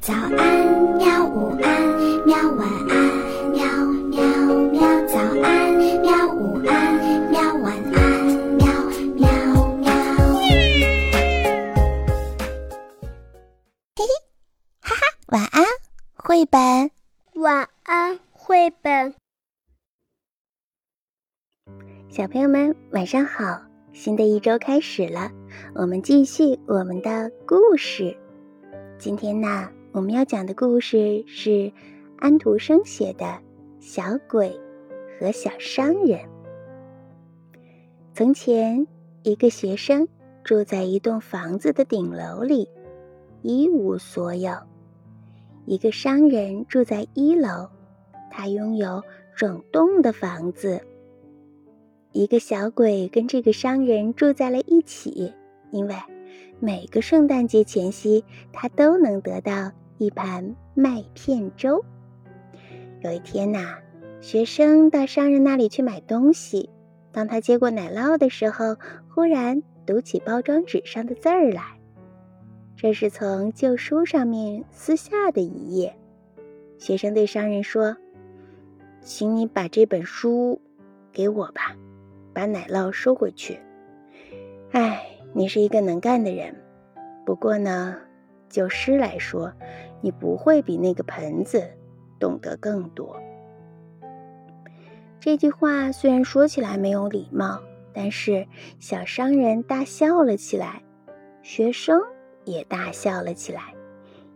早安，喵！午安，喵！晚安，喵喵喵！早安，喵！午安，喵！晚安，喵喵喵！嘿嘿，哈哈，晚安，绘本。晚安，绘本。小朋友们，晚上好！新的一周开始了，我们继续我们的故事。今天呢？我们要讲的故事是安徒生写的《小鬼和小商人》。从前，一个学生住在一栋房子的顶楼里，一无所有；一个商人住在一楼，他拥有整栋的房子。一个小鬼跟这个商人住在了一起，因为每个圣诞节前夕，他都能得到。一盘麦片粥。有一天呐，学生到商人那里去买东西。当他接过奶酪的时候，忽然读起包装纸上的字儿来。这是从旧书上面撕下的一页。学生对商人说：“请你把这本书给我吧，把奶酪收回去。”哎，你是一个能干的人。不过呢，就诗来说。你不会比那个盆子懂得更多。这句话虽然说起来没有礼貌，但是小商人大笑了起来，学生也大笑了起来，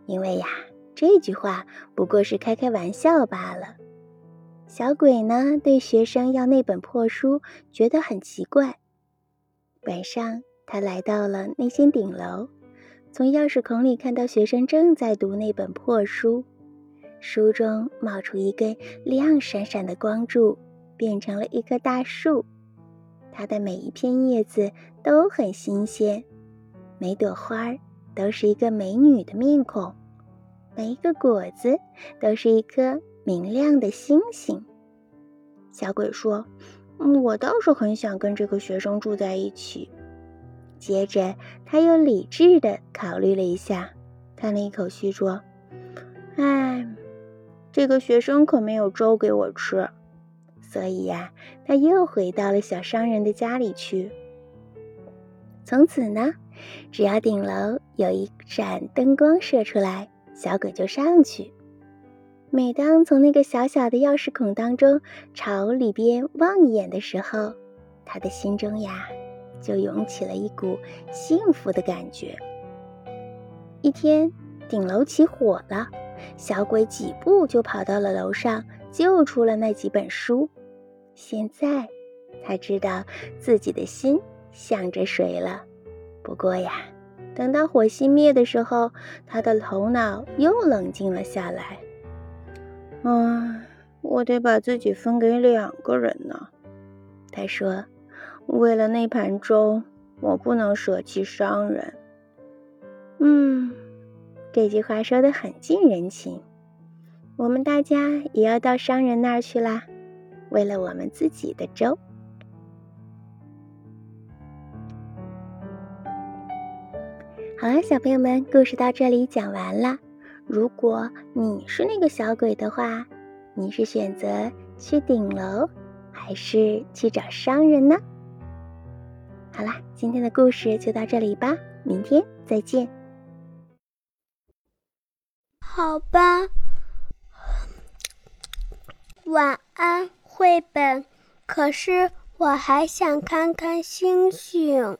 因为呀，这句话不过是开开玩笑罢了。小鬼呢，对学生要那本破书觉得很奇怪。晚上，他来到了那间顶楼。从钥匙孔里看到学生正在读那本破书，书中冒出一根亮闪闪的光柱，变成了一棵大树。它的每一片叶子都很新鲜，每朵花儿都是一个美女的面孔，每一个果子都是一颗明亮的星星。小鬼说：“我倒是很想跟这个学生住在一起。”接着，他又理智的考虑了一下，叹了一口气说：“哎，这个学生可没有粥给我吃，所以呀，他又回到了小商人的家里去。从此呢，只要顶楼有一盏灯光射出来，小鬼就上去。每当从那个小小的钥匙孔当中朝里边望一眼的时候，他的心中呀。”就涌起了一股幸福的感觉。一天，顶楼起火了，小鬼几步就跑到了楼上，救出了那几本书。现在，他知道自己的心向着谁了。不过呀，等到火熄灭的时候，他的头脑又冷静了下来。嗯，我得把自己分给两个人呢，他说。为了那盘粥，我不能舍弃商人。嗯，这句话说的很近人情。我们大家也要到商人那儿去啦，为了我们自己的粥。好了，小朋友们，故事到这里讲完了。如果你是那个小鬼的话，你是选择去顶楼，还是去找商人呢？好啦，今天的故事就到这里吧，明天再见。好吧，晚安，绘本。可是我还想看看星星。